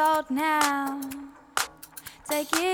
Assault now. Take it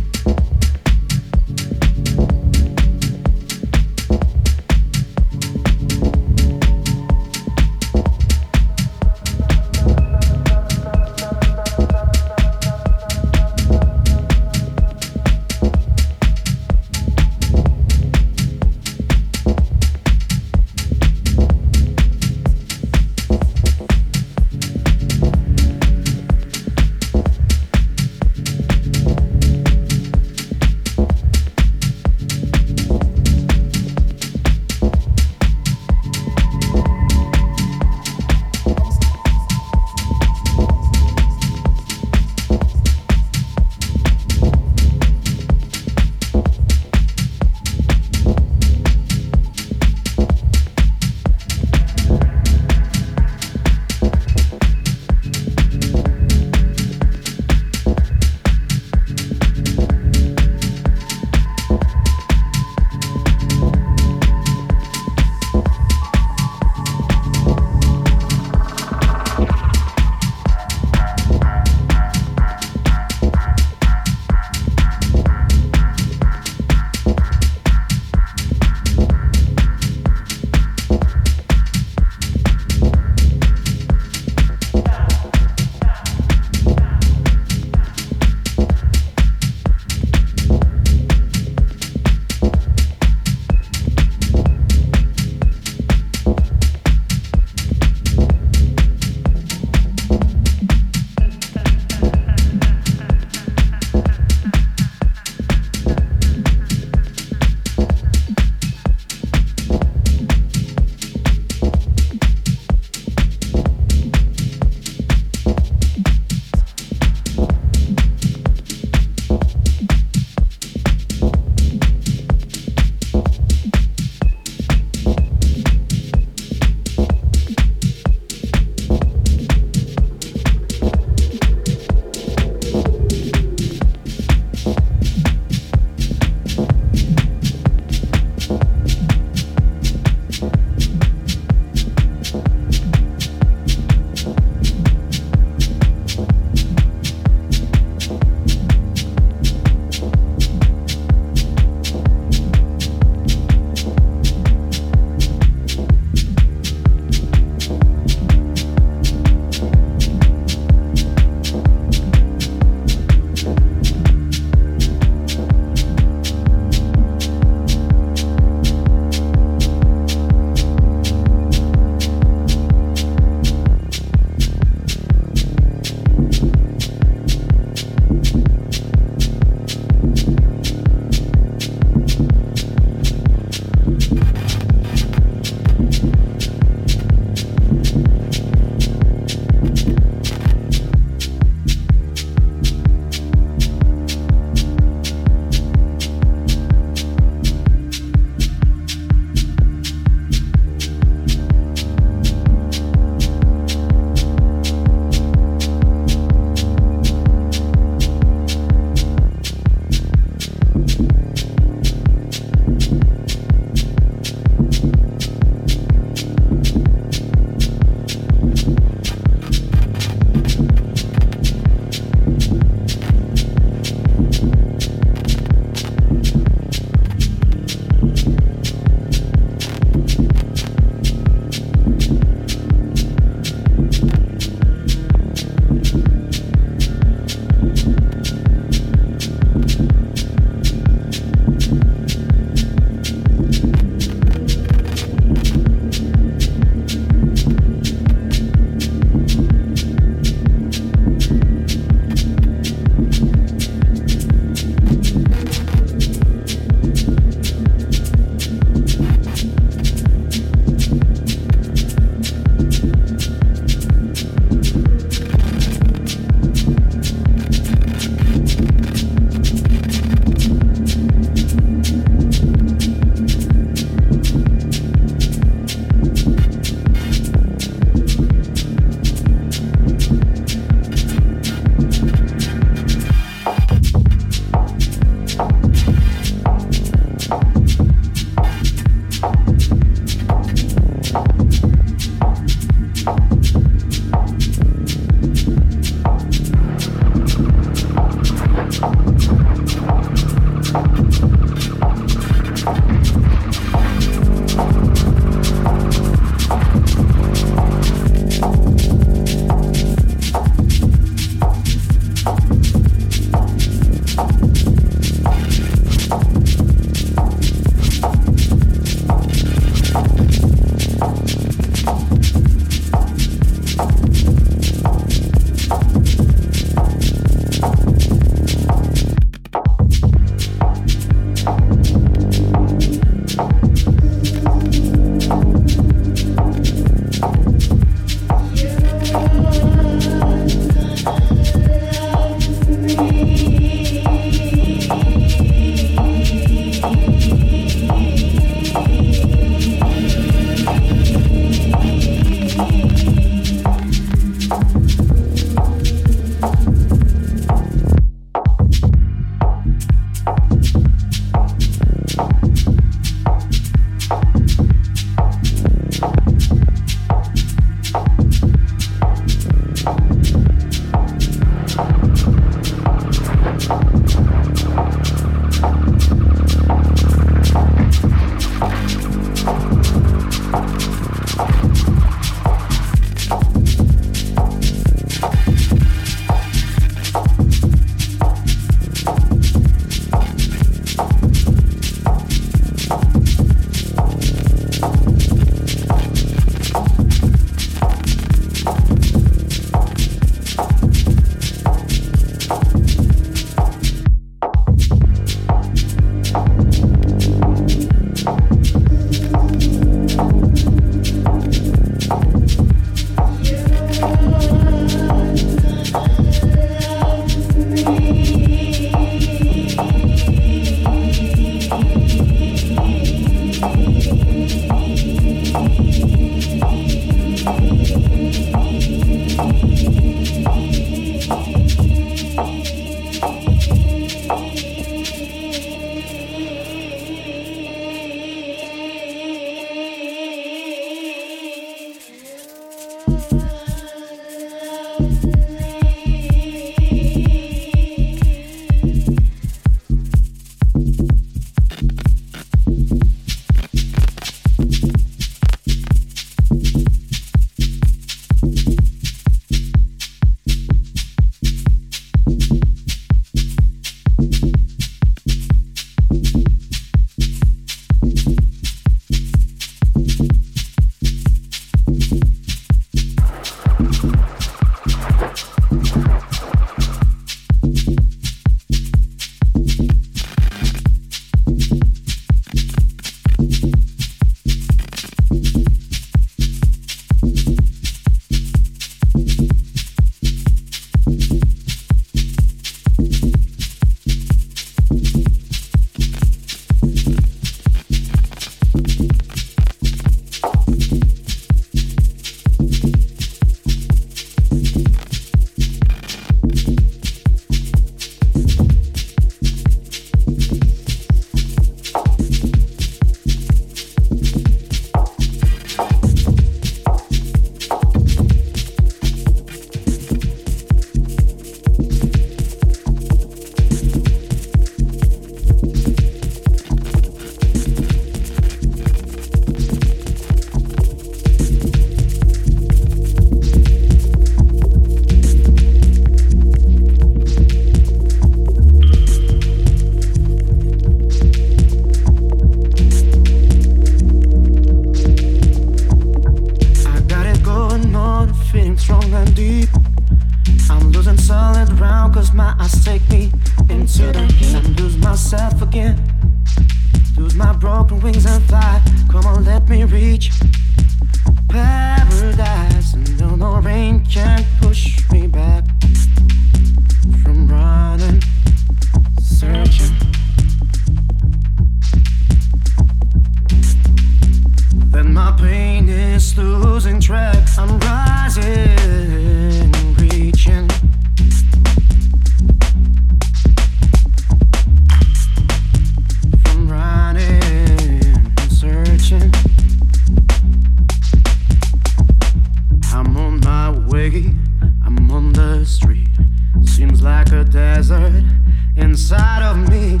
inside of me.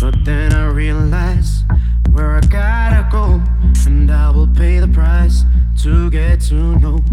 But then I realize where I gotta go, and I will pay the price to get to know.